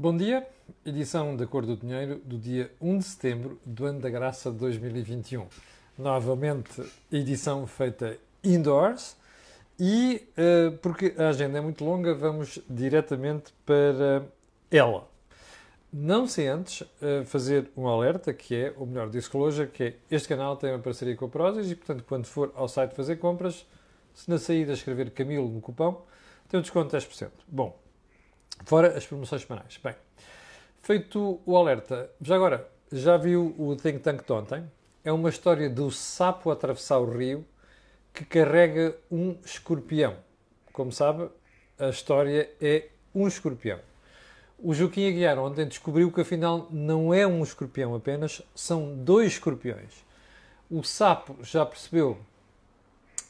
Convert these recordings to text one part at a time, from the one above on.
Bom dia, edição da Cor do Dinheiro do dia 1 de setembro do ano da graça de 2021. Novamente, edição feita indoors e, uh, porque a agenda é muito longa, vamos diretamente para ela. Não sem antes uh, fazer um alerta, que é, o melhor disclosure, que é este canal tem uma parceria com a Prozis e, portanto, quando for ao site fazer compras, se na saída escrever Camilo no cupão, tem um desconto de 10%. Bom, fora as promoções semanais. Bem, feito o alerta, já agora, já viu o Think Tank de ontem? É uma história do sapo atravessar o rio que carrega um escorpião. Como sabe, a história é um escorpião. O Joaquim Aguiar ontem descobriu que afinal não é um escorpião apenas, são dois escorpiões. O sapo já percebeu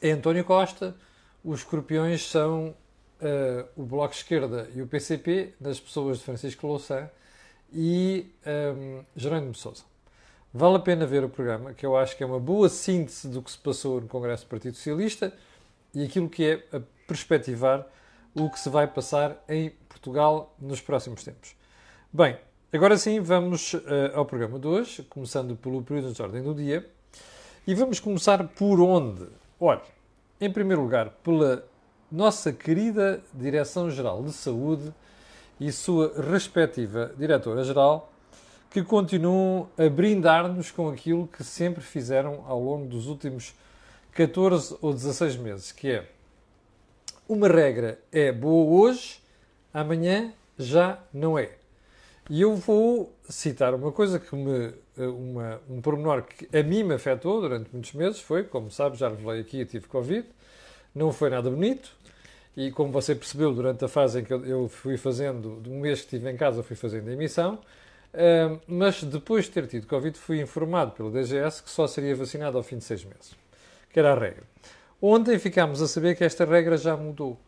é António Costa, os escorpiões são uh, o Bloco Esquerda e o PCP, das pessoas de Francisco Louçã e um, ehm, Jerónimo de Sousa. Vale a pena ver o programa, que eu acho que é uma boa síntese do que se passou no Congresso do Partido Socialista e aquilo que é a perspectivar o que se vai passar em Portugal nos próximos tempos. Bem, agora sim vamos uh, ao programa de hoje, começando pelo período de ordem do dia. E vamos começar por onde? Olha, em primeiro lugar, pela nossa querida Direção-Geral de Saúde e sua respectiva Diretora-Geral, que continuam a brindar-nos com aquilo que sempre fizeram ao longo dos últimos 14 ou 16 meses, que é uma regra é boa hoje, amanhã já não é. E eu vou citar uma coisa que me. Uma, um pormenor que a mim me afetou durante muitos meses foi, como sabe, já revelei aqui, eu tive Covid. Não foi nada bonito. E como você percebeu, durante a fase em que eu fui fazendo, de um mês que estive em casa, fui fazendo a emissão. Uh, mas depois de ter tido Covid, fui informado pelo DGS que só seria vacinado ao fim de seis meses. Que era a regra. Ontem ficámos a saber que esta regra já mudou.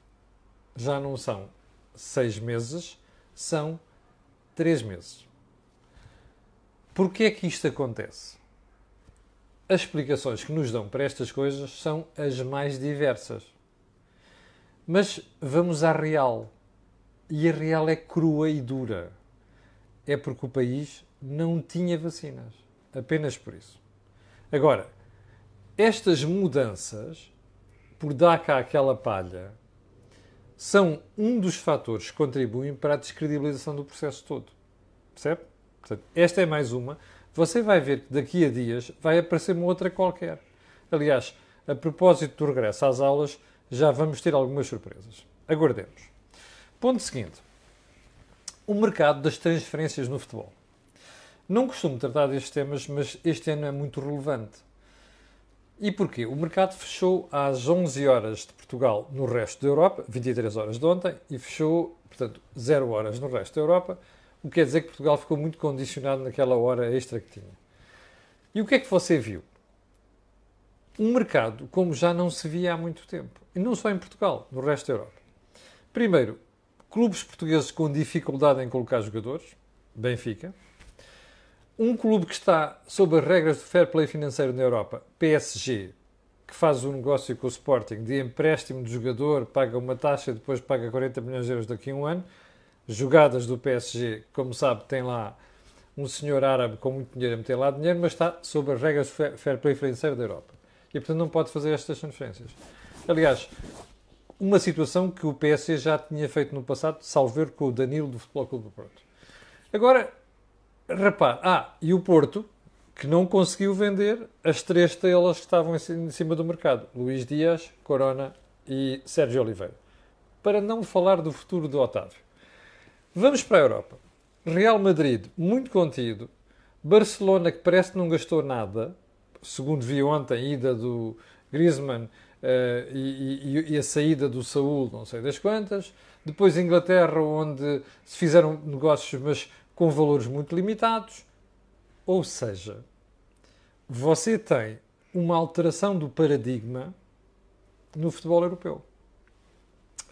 Já não são seis meses, são três meses. Porquê é que isto acontece? As explicações que nos dão para estas coisas são as mais diversas. Mas vamos à real. E a real é crua e dura. É porque o país não tinha vacinas. Apenas por isso. Agora, estas mudanças, por dar cá aquela palha, são um dos fatores que contribuem para a descredibilização do processo todo. Percebe? Portanto, esta é mais uma. Você vai ver que daqui a dias vai aparecer uma outra qualquer. Aliás, a propósito do regresso às aulas, já vamos ter algumas surpresas. Aguardemos. Ponto seguinte. O mercado das transferências no futebol. Não costumo tratar destes temas, mas este ano é muito relevante. E porquê? O mercado fechou às 11 horas de Portugal no resto da Europa, 23 horas de ontem, e fechou, portanto, 0 horas no resto da Europa, o que quer dizer que Portugal ficou muito condicionado naquela hora extra que tinha. E o que é que você viu? Um mercado como já não se via há muito tempo. E não só em Portugal, no resto da Europa. Primeiro, clubes portugueses com dificuldade em colocar jogadores, Benfica, um clube que está sob as regras de fair play financeiro na Europa, PSG, que faz um negócio com o Sporting de empréstimo de jogador, paga uma taxa e depois paga 40 milhões de euros daqui a um ano. Jogadas do PSG, como sabe, tem lá um senhor árabe com muito dinheiro a meter lá dinheiro, mas está sob as regras de fair play financeiro da Europa. E, portanto, não pode fazer estas transferências. Aliás, uma situação que o PSG já tinha feito no passado, salver com o Danilo do Futebol Clube do Porto. Agora, Repare, ah, e o Porto, que não conseguiu vender as três estrelas que estavam em cima do mercado: Luís Dias, Corona e Sérgio Oliveira. Para não falar do futuro do Otávio. Vamos para a Europa. Real Madrid, muito contido. Barcelona, que parece que não gastou nada, segundo vi ontem, a ida do Griezmann uh, e, e, e, a saída do Saúl, não sei das quantas. Depois Inglaterra, onde se fizeram negócios, mas com valores muito limitados. Ou seja, você tem uma alteração do paradigma no futebol europeu.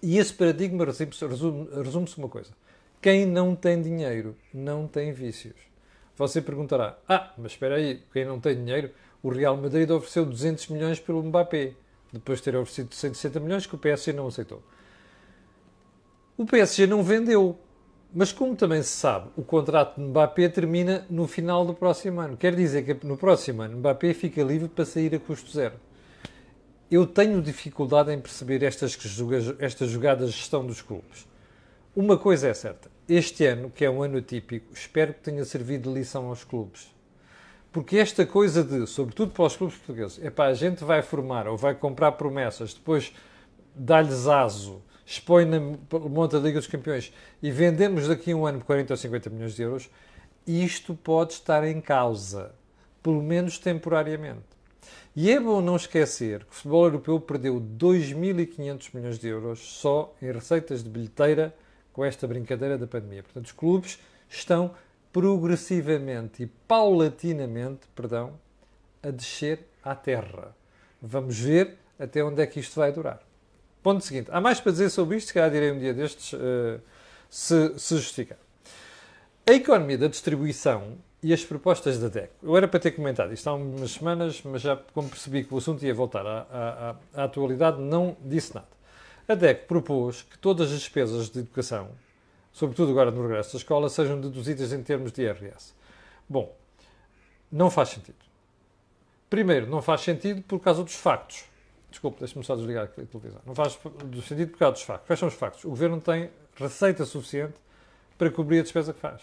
E esse paradigma resume-se resume uma coisa: quem não tem dinheiro não tem vícios. Você perguntará: Ah, mas espera aí, quem não tem dinheiro, o Real Madrid ofereceu 200 milhões pelo Mbappé, depois de ter oferecido 160 milhões que o PSG não aceitou. O PSG não vendeu Mas como também se sabe, o contrato de Mbappé termina no final do próximo ano. Quer dizer que no próximo ano Mbappé fica livre para sair a custo zero. Eu tenho dificuldade em perceber estas, estas jogadas de gestão dos clubes. Uma coisa é certa. Este ano, que é um ano atípico, espero que tenha servido de lição aos clubes. Porque esta coisa de, sobretudo para os clubes portugueses, é para a gente vai formar ou vai comprar promessas, depois dá-lhes aso, expõe na monta da Liga dos Campeões e vendemos daqui a um ano por 40 ou 50 milhões de euros, isto pode estar em causa, pelo menos temporariamente. E é bom não esquecer que o futebol europeu perdeu 2.500 milhões de euros só em receitas de bilheteira com esta brincadeira da pandemia. Portanto, os clubes estão progressivamente e paulatinamente, perdão, a descer à terra. Vamos ver até onde é que isto vai durar. Ponto seguinte. Há mais para dizer sobre isto, se calhar direi um dia destes, uh, se, se justificar. A economia da distribuição e as propostas da DEC. Eu era para ter comentado isto há umas semanas, mas já como percebi que o assunto ia voltar à, à, à atualidade, não disse nada. A DEC propôs que todas as despesas de educação, sobretudo agora no regresso da escola, sejam deduzidas em termos de IRS. Bom, não faz sentido. Primeiro, não faz sentido por causa dos factos. Desculpe, deixe-me só desligar aqui a televisão. Não faz sentido por causa dos factos. Quais são os factos? O governo tem receita suficiente para cobrir a despesa que faz.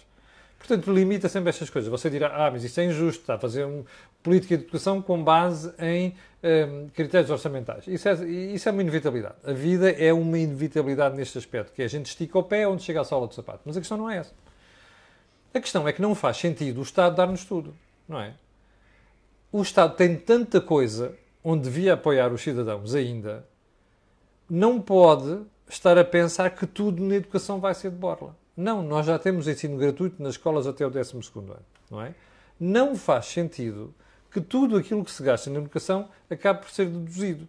Portanto, limita sempre estas coisas. Você dirá, ah, mas isto é injusto, está a fazer uma política de educação com base em um, critérios orçamentais. Isso é, isso é uma inevitabilidade. A vida é uma inevitabilidade neste aspecto, que é a gente estica o pé onde chega a sola do sapato. Mas a questão não é essa. A questão é que não faz sentido o Estado dar-nos tudo, não é? O Estado tem tanta coisa onde devia apoiar os cidadãos ainda, não pode estar a pensar que tudo na educação vai ser de borla. Não, nós já temos ensino gratuito nas escolas até o 12 ano, não é? Não faz sentido que tudo aquilo que se gasta na educação acabe por ser deduzido.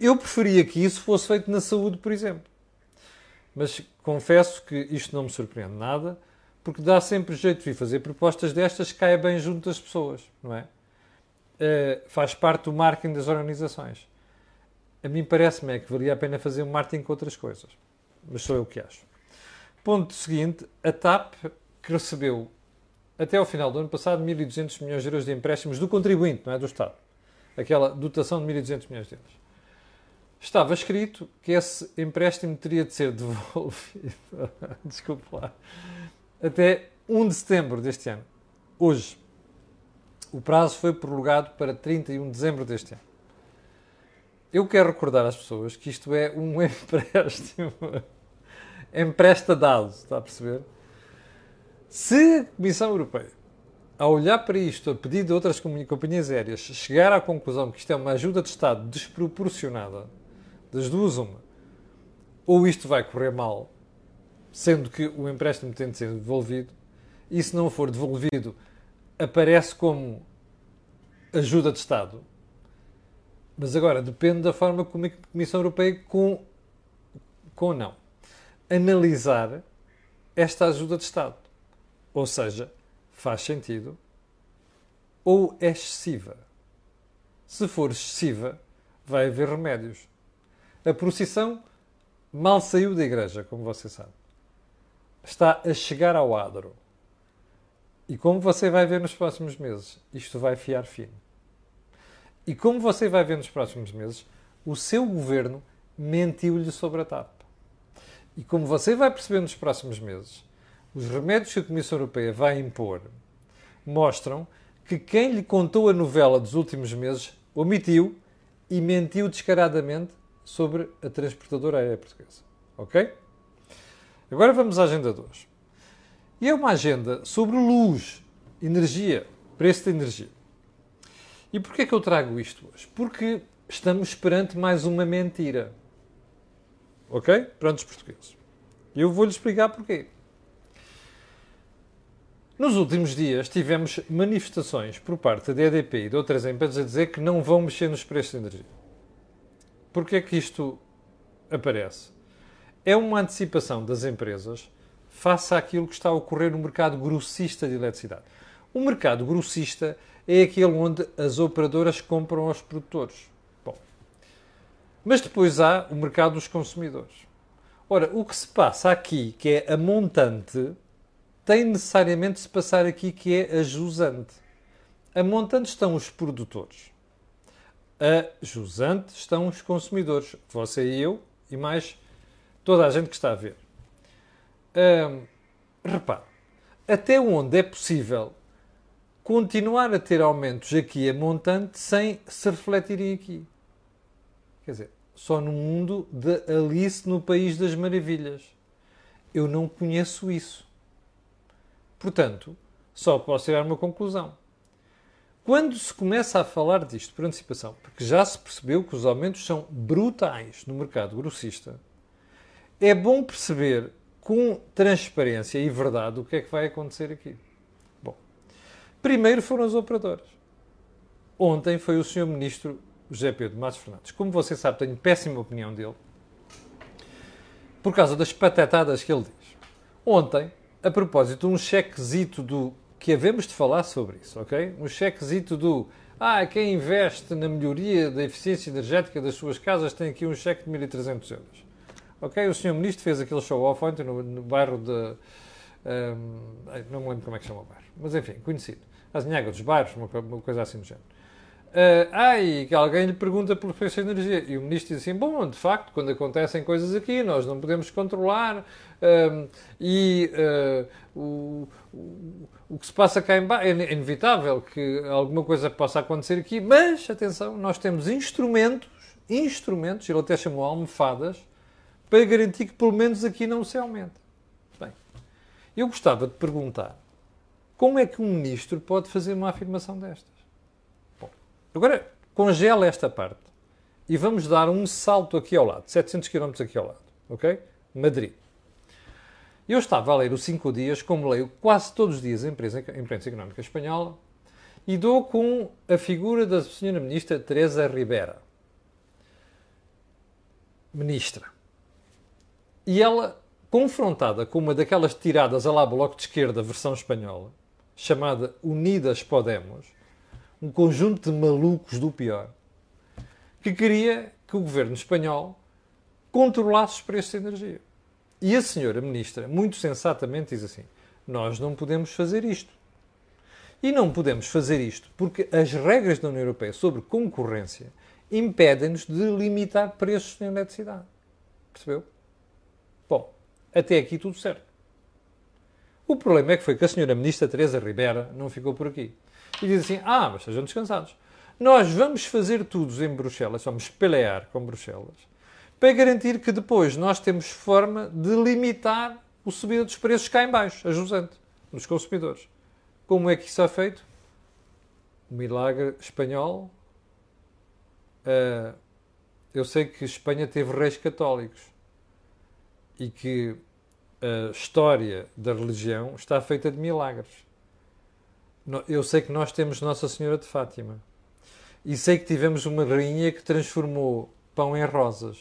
Eu preferia que isso fosse feito na saúde, por exemplo. Mas confesso que isto não me surpreende nada, porque dá sempre jeito de fazer propostas destas que caia bem junto das pessoas, não é? Uh, faz parte do marketing das organizações. A mim parece-me é que valia a pena fazer um marketing com outras coisas. Mas sou eu que acho. Ponto seguinte, a TAP, que recebeu até ao final do ano passado 1.200 milhões de euros de empréstimos do contribuinte, não é do Estado. Aquela dotação de 1.200 milhões de euros. Estava escrito que esse empréstimo teria de ser devolvido, desculpe lá, até 1 de setembro deste ano. Hoje. O prazo foi prorrogado para 31 de dezembro deste ano. Eu quero recordar às pessoas que isto é um empréstimo empresta dados, está a perceber? Se a Comissão Europeia, ao olhar para isto, a pedido de outras companhias aéreas, chegar à conclusão que isto é uma ajuda de Estado desproporcionada, das duas uma, ou isto vai correr mal, sendo que o empréstimo tem de ser devolvido, e se não for devolvido, aparece como ajuda de Estado. Mas agora depende da forma como a Comissão Europeia com, com não analisar esta ajuda de Estado. Ou seja, faz sentido ou é excessiva. Se for excessiva, vai haver remédios. A procissão mal saiu da igreja, como você sabe. Está a chegar ao adro. E como você vai ver nos próximos meses, isto vai fiar fino. E como você vai ver nos próximos meses, o seu governo mentiu-lhe sobre a TAP. E como você vai perceber nos próximos meses, os remédios que a Comissão Europeia vai impor mostram que quem lhe contou a novela dos últimos meses omitiu e mentiu descaradamente sobre a transportadora aérea portuguesa. Ok? Agora vamos à agenda de hoje. E é uma agenda sobre luz, energia, preço de energia. E porquê é que eu trago isto hoje? Porque estamos perante mais uma mentira. Ok? Prontos portugueses. E eu vou-lhe explicar porquê. Nos últimos dias tivemos manifestações por parte da EDP e de outras empresas a dizer que não vão mexer nos preços de energia. Porquê é que isto aparece? É uma antecipação das empresas face àquilo que está a ocorrer no mercado grossista de eletricidade. O mercado grossista é aquele onde as operadoras compram aos produtores. Mas depois há o mercado dos consumidores Ora, o que se passa aqui, que é a montante, tem necessariamente de se passar aqui, que é a jusante. A montante estão os produtores. A jusante estão os consumidores. Você e eu, e mais toda a gente que está a ver. Hum, repare, até onde é possível continuar a ter aumentos aqui a montante sem se refletirem aqui? Quer dizer, só no mundo de Alice no País das Maravilhas. Eu não conheço isso. Portanto, só posso tirar uma conclusão. Quando se começa a falar disto por antecipação, porque já se percebeu que os aumentos são brutais no mercado grossista, é bom perceber com transparência e verdade o que é que vai acontecer aqui. Bom, primeiro foram os operadores. Ontem foi o Sr. Ministro José Pedro Matos Fernandes. Como você sabe, tenho péssima opinião dele por causa das patetadas que ele diz. Ontem, a propósito um chequezito do que havemos de falar sobre isso, ok? Um chequezito do ah, quem investe na melhoria da eficiência energética das suas casas tem aqui um cheque de 1.300 euros. Ok? O Sr. Ministro fez aquele show-off ontem no, no, bairro de. Um, não me lembro como é que chama o bairro, mas enfim, conhecido. Azinhaga dos Bairros, uma, uma coisa assim do género. Uh, e que alguém lhe pergunta pelo preço da energia. E o ministro diz assim: Bom, de facto, quando acontecem coisas aqui, nós não podemos controlar. Uh, e uh, o, o, o, que se passa cá embaixo é inevitável que alguma coisa possa acontecer aqui, mas atenção, nós temos instrumentos, instrumentos, ele até chamou almofadas, para garantir que pelo menos aqui não se aumente. Bem, eu gostava de perguntar como é que um ministro pode fazer uma afirmação destas? Agora, congela esta parte e vamos dar um salto aqui ao lado, 700 km aqui ao lado, ok? Madrid. Eu estava a ler os 5 dias, como leio quase todos os dias a imprensa, imprensa económica espanhola, e dou com a figura da senhora ministra Teresa Ribera. Ministra. E ela, confrontada com uma daquelas tiradas a lá bloco de esquerda, versão espanhola, chamada Unidas Podemos, um conjunto de malucos do pior, que queria que o governo espanhol controlasse os preços de energia. E a senhora ministra, muito sensatamente, diz assim: Nós não podemos fazer isto. E não podemos fazer isto porque as regras da União Europeia sobre concorrência impedem-nos de limitar preços na eletricidade. Percebeu? Bom, até aqui tudo certo. O problema é que foi que a senhora ministra Teresa Ribera não ficou por aqui e diz assim: Ah, mas sejam descansados. Nós vamos fazer tudo em Bruxelas, vamos pelear com Bruxelas, para garantir que depois nós temos forma de limitar o subida dos preços cá em baixo, a jusante, nos consumidores. Como é que isso é feito? O milagre espanhol. Uh, eu sei que Espanha teve reis católicos e que a história da religião está feita de milagres. Eu sei que nós temos Nossa Senhora de Fátima. E sei que tivemos uma rainha que transformou pão em rosas.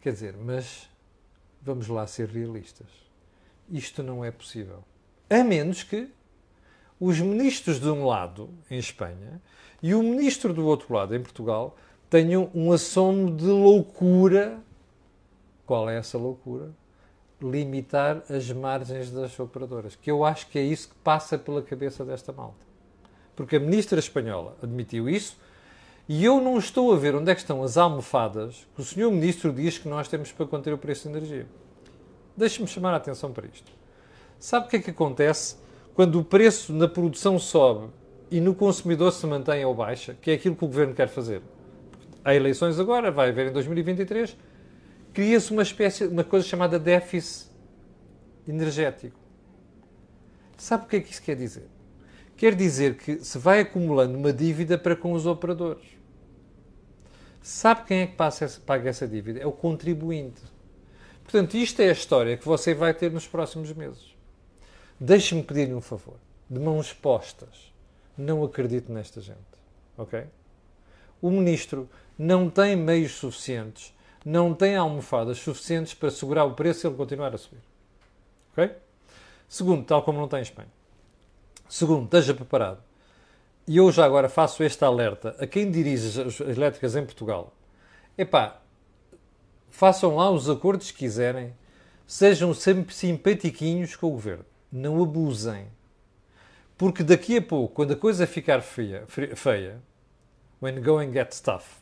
Quer dizer, mas vamos lá ser realistas. Isto não é possível. A menos que os ministros de um lado, em Espanha, e o ministro do outro lado, em Portugal, tenham um assomo de loucura. Qual é essa loucura? Limitar as margens das operadoras, que eu acho que é isso que passa pela cabeça desta malta. Porque a ministra espanhola admitiu isso e eu não estou a ver onde é que estão as almofadas que o senhor ministro diz que nós temos para conter o preço de energia. Deixe-me chamar a atenção para isto. Sabe o que é que acontece quando o preço na produção sobe e no consumidor se mantém ou baixa, que é aquilo que o governo quer fazer? Há eleições agora, vai haver em 2023 cria-se uma espécie, uma coisa chamada déficit energético. Sabe o que é que isso quer dizer? Quer dizer que se vai acumulando uma dívida para com os operadores. Sabe quem é que passa, paga essa dívida? É o contribuinte. Portanto, isto é a história que você vai ter nos próximos meses. Deixe-me pedir-lhe um favor. De mãos postas. Não acredito nesta gente. Ok? O ministro não tem meios suficientes não tem almofadas suficientes para segurar o preço e ele continuar a subir. Ok? Segundo, tal como não tem em Espanha. Segundo, esteja preparado. E eu já agora faço este alerta a quem dirige as elétricas em Portugal. Epá, façam lá os acordos que quiserem, sejam sempre simpatiquinhos com o governo. Não abusem. Porque daqui a pouco, quando a coisa ficar feia, feia when going gets tough,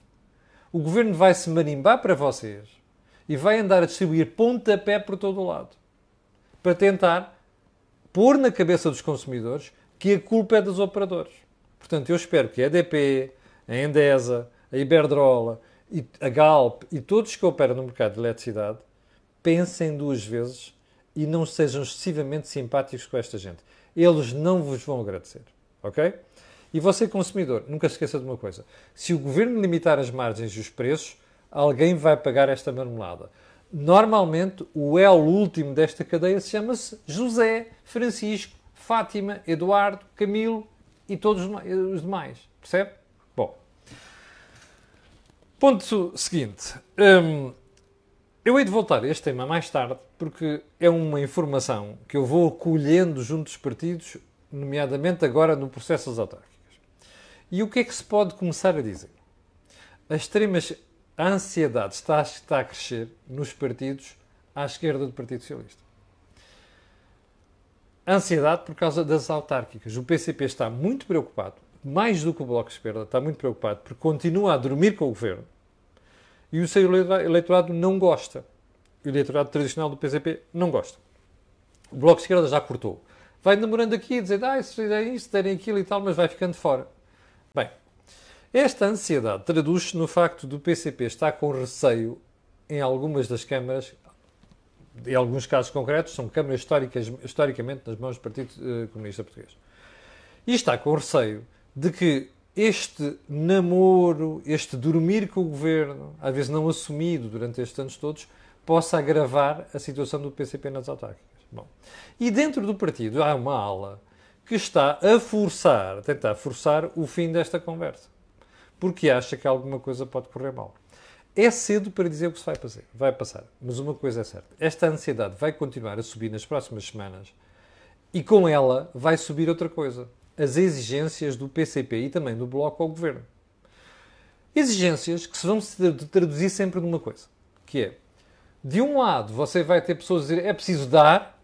o governo vai se marimbar para vocês e vai andar a distribuir pontapé por todo o lado para tentar pôr na cabeça dos consumidores que a culpa é dos operadores. Portanto, eu espero que a EDP, a Endesa, a Iberdrola, a Galp e todos que operam no mercado de eletricidade pensem duas vezes e não sejam excessivamente simpáticos com esta gente. Eles não vos vão agradecer. Ok? E você, consumidor, nunca se esqueça de uma coisa: se o governo limitar as margens e os preços, alguém vai pagar esta marmelada. Normalmente, o elo último desta cadeia se chama-se José, Francisco, Fátima, Eduardo, Camilo e todos os demais. Percebe? Bom. Ponto seguinte. Hum, eu hei de voltar a este tema mais tarde, porque é uma informação que eu vou colhendo junto dos partidos, nomeadamente agora no processo das autárquicas. E o que é que se pode começar a dizer? A extrema ansiedade está, está a crescer nos partidos à esquerda do Partido Socialista. Ansiedade por causa das autárquicas. O PCP está muito preocupado, mais do que o Bloco de Esquerda, está muito preocupado porque continua a dormir com o governo e o seu eleitorado não gosta. O eleitorado tradicional do PCP não gosta. O Bloco de Esquerda já cortou. Vai namorando aqui, dizendo, ah, se fizerem isto, terem aquilo e tal, mas vai ficando fora. Esta ansiedade traduz-se no facto do PCP estar com receio em algumas das câmaras, em alguns casos concretos, são câmaras históricas, historicamente nas mãos do Partido eh, Comunista Português. E está com receio de que este namoro, este dormir com o governo, às vezes não assumido durante estes anos todos, possa agravar a situação do PCP nas autárquicas. Bom, e dentro do partido há uma ala que está a forçar, a tentar forçar o fim desta conversa porque acha que alguma coisa pode correr mal. É cedo para dizer o que se vai fazer, vai passar. Mas uma coisa é certa: esta ansiedade vai continuar a subir nas próximas semanas e com ela vai subir outra coisa: as exigências do PCP e também do Bloco ao governo. Exigências que se vão traduzir sempre numa coisa, que é, de um lado, você vai ter pessoas a dizer é preciso dar,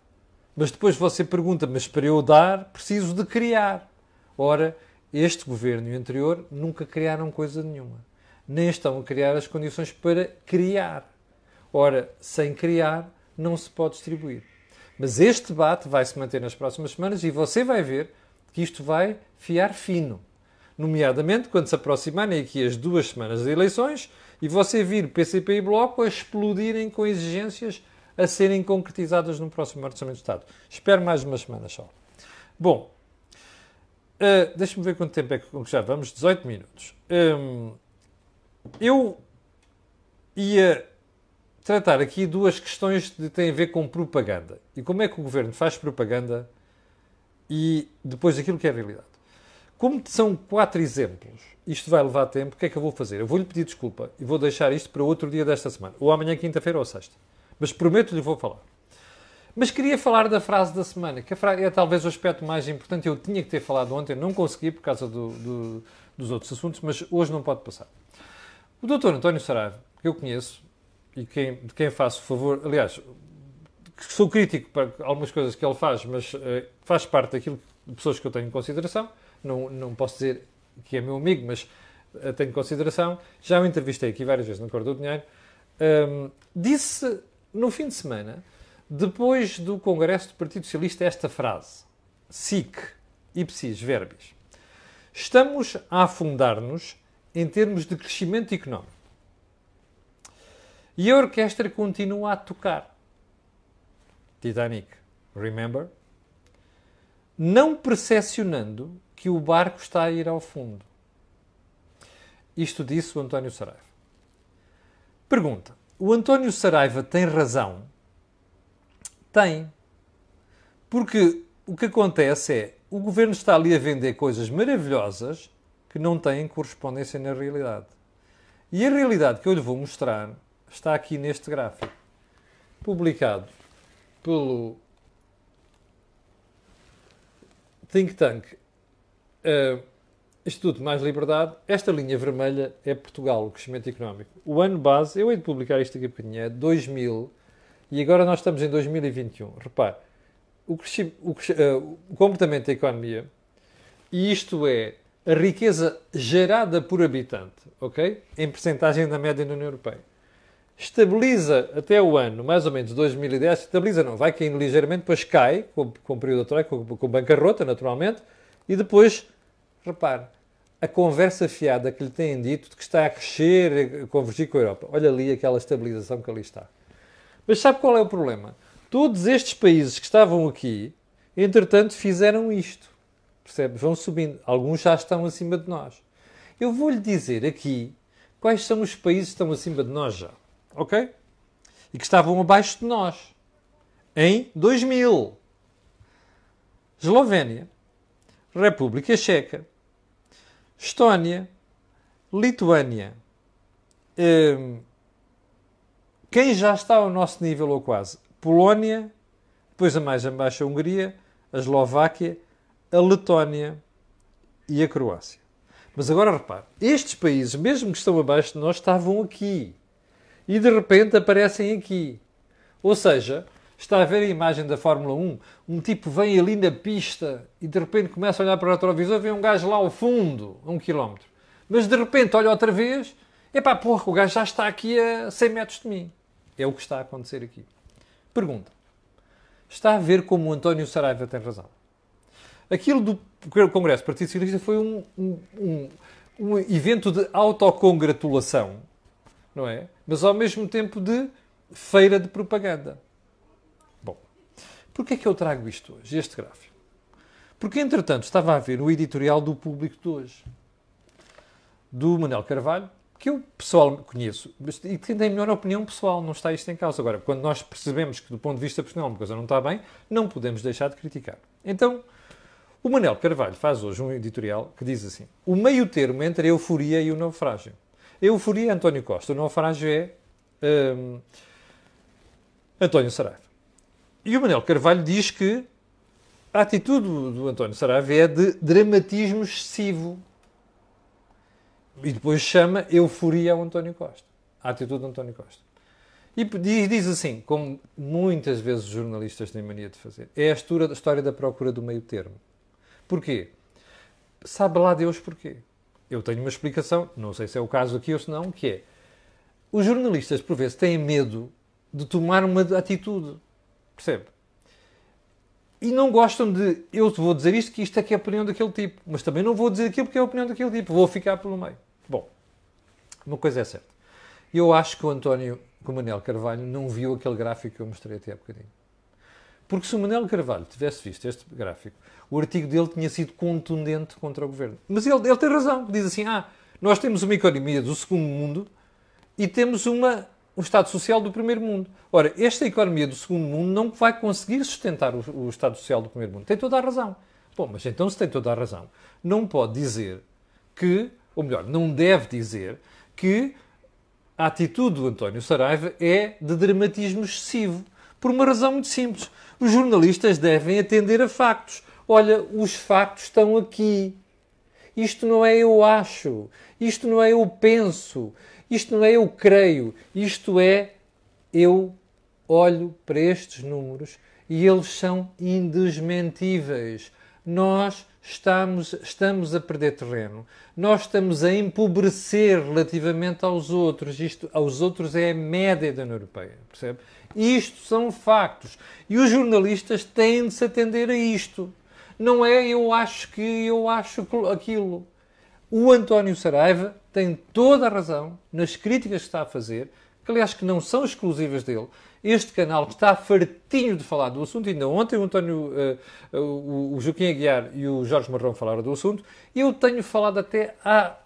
mas depois você pergunta, mas para eu dar, preciso de criar. Ora, este governo e o anterior nunca criaram coisa nenhuma. Nem estão a criar as condições para criar. Ora, sem criar, não se pode distribuir. Mas este debate vai se manter nas próximas semanas e você vai ver que isto vai fiar fino. Nomeadamente quando se aproximarem aqui as duas semanas de eleições e você vir PCP e Bloco a explodirem com exigências a serem concretizadas no próximo Orçamento de Estado. Espero mais umas semanas só. Bom, Uh, Deixa-me ver quanto tempo é que já vamos. 18 minutos. Um, eu ia tratar aqui duas questões que têm a ver com propaganda. E como é que o governo faz propaganda e depois aquilo que é a realidade. Como são quatro exemplos, isto vai levar tempo, o que é que eu vou fazer? Eu vou-lhe pedir desculpa e vou deixar isto para outro dia desta semana. Ou amanhã, quinta-feira ou sexta. Mas prometo-lhe vou falar. Mas queria falar da frase da semana, que é talvez o aspecto mais importante. Eu tinha que ter falado ontem, não consegui por causa do, do, dos outros assuntos, mas hoje não pode passar. O doutor António Saraiva, que eu conheço e quem, de quem faço favor, aliás, sou crítico para algumas coisas que ele faz, mas uh, faz parte daquilo de pessoas que eu tenho em consideração. Não, não posso dizer que é meu amigo, mas uh, tenho consideração. Já o entrevistei aqui várias vezes no Cor do Dinheiro. Um, disse no fim de semana depois do Congresso do Partido Socialista, esta frase: SIC, ipsis verbis. Estamos a afundar-nos em termos de crescimento económico. E a orquestra continua a tocar. Titanic, remember? Não percepcionando que o barco está a ir ao fundo. Isto disse o António Saraiva. Pergunta: o António Saraiva tem razão tem. Porque o que acontece é o governo está ali a vender coisas maravilhosas que não têm correspondência na realidade. E a realidade que eu lhe vou mostrar está aqui neste gráfico, publicado pelo think tank uh, Instituto Mais Liberdade, esta linha vermelha é Portugal, o crescimento económico. O ano base, eu hei de publicar isto aqui a bocadinho, é 2000 e agora nós estamos em 2021. Repare, o, o, uh, o comportamento da economia, e isto é a riqueza gerada por habitante, ok? Em percentagem da média na União Europeia. Estabiliza até o ano, mais ou menos 2010, estabiliza não, vai caindo ligeiramente, depois cai, com, com o período atual, com, com bancarrota, naturalmente, e depois, repare, a conversa fiada que lhe têm dito de que está a crescer, a convergir com a Europa. Olha ali aquela estabilização que ali está. Mas sabe qual é o problema? Todos estes países que estavam aqui, entretanto, fizeram isto. Percebe? Vão subindo. Alguns já estão acima de nós. Eu vou-lhe dizer aqui quais são os países que estão acima de nós já. Ok? E que estavam abaixo de nós. Em 2000. Eslovénia, República Checa, Estónia, Lituânia. Hum, quem já está ao nosso nível ou quase? Polónia, depois a mais abaixo a Hungria, a Eslováquia a Letónia e a Croácia. Mas agora repare, estes países, mesmo que estão abaixo de nós, estavam aqui. E de repente aparecem aqui. Ou seja, está a ver a imagem da Fórmula 1, um tipo vem ali na pista e de repente começa a olhar para o retrovisor vê um gajo lá ao fundo, a um quilómetro. Mas de repente olha outra vez, epá, porra, o gajo já está aqui a 100 metros de mim. É o que está a acontecer aqui. Pergunta. Está a ver como o António Saraiva tem razão? Aquilo do Congresso do Partido Socialista foi um, um, um, um evento de autocongratulação, não é? Mas ao mesmo tempo de feira de propaganda. Bom, porquê é que eu trago isto hoje, este gráfico? Porque, entretanto, estava a ver o editorial do Público de hoje, do Manuel Carvalho, que eu pessoal conheço, e que tem melhor opinião pessoal, não está isto em causa. Agora, quando nós percebemos que, do ponto de vista personal, uma coisa não está bem, não podemos deixar de criticar. Então, o Manel Carvalho faz hoje um editorial que diz assim: o meio termo entre a euforia e o naufrágio. A euforia é António Costa, o naufrágio é um, António Saraiva. E o Manel Carvalho diz que a atitude do António Saraiva é de dramatismo excessivo. E depois chama euforia ao António Costa. A atitude do António Costa. E diz assim, como muitas vezes os jornalistas têm mania de fazer, é a história da procura do meio termo. Porquê? Sabe lá Deus porquê. Eu tenho uma explicação, não sei se é o caso aqui ou se não, que é os jornalistas, por vezes, têm medo de tomar uma atitude. Percebe? E não gostam de. Eu vou dizer isto, que isto é que é a opinião daquele tipo. Mas também não vou dizer aquilo porque é a opinião daquele tipo. Vou ficar pelo meio. Bom, uma coisa é certa. Eu acho que o António, com o Manel Carvalho, não viu aquele gráfico que eu mostrei até há bocadinho. Porque se o Manel Carvalho tivesse visto este gráfico, o artigo dele tinha sido contundente contra o governo. Mas ele, ele tem razão, diz assim: ah, nós temos uma economia do segundo mundo e temos uma, um Estado Social do primeiro mundo. Ora, esta economia do segundo mundo não vai conseguir sustentar o, o Estado Social do primeiro mundo. Tem toda a razão. Bom, mas então, se tem toda a razão, não pode dizer que, ou melhor, não deve dizer que a atitude do António Saraiva é de dramatismo excessivo. Por uma razão muito simples. Os jornalistas devem atender a factos olha, os factos estão aqui. Isto não é eu acho, isto não é eu penso, isto não é eu creio, isto é eu olho para estes números e eles são indesmentíveis. Nós estamos, estamos a perder terreno. Nós estamos a empobrecer relativamente aos outros. Isto, aos outros é a média da União Europeia, percebe? Isto são factos. E os jornalistas têm de se atender a isto. Não é eu acho que eu acho aquilo. O António Saraiva tem toda a razão nas críticas que está a fazer, que aliás que não são exclusivas dele. Este canal que está fartinho de falar do assunto, ainda ontem o António, uh, o Joaquim Aguiar e o Jorge Marrão falaram do assunto, eu tenho falado até ad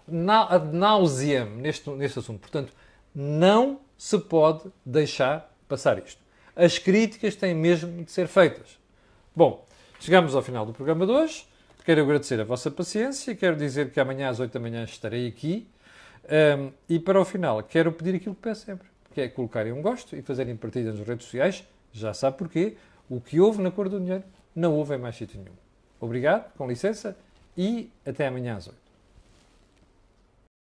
nauseam neste, neste assunto. Portanto, não se pode deixar passar isto. As críticas têm mesmo de ser feitas. Bom, Chegamos ao final do programa de hoje. Quero agradecer a vossa paciência. Quero dizer que amanhã às 8 da manhã estarei aqui. Um, e para o final, quero pedir aquilo que peço sempre, que é colocarem um gosto e fazerem partida nas redes sociais. Já sabe porquê. O que houve na cor do dinheiro não houve em mais sítio nenhum. Obrigado, com licença, e até amanhã às 8.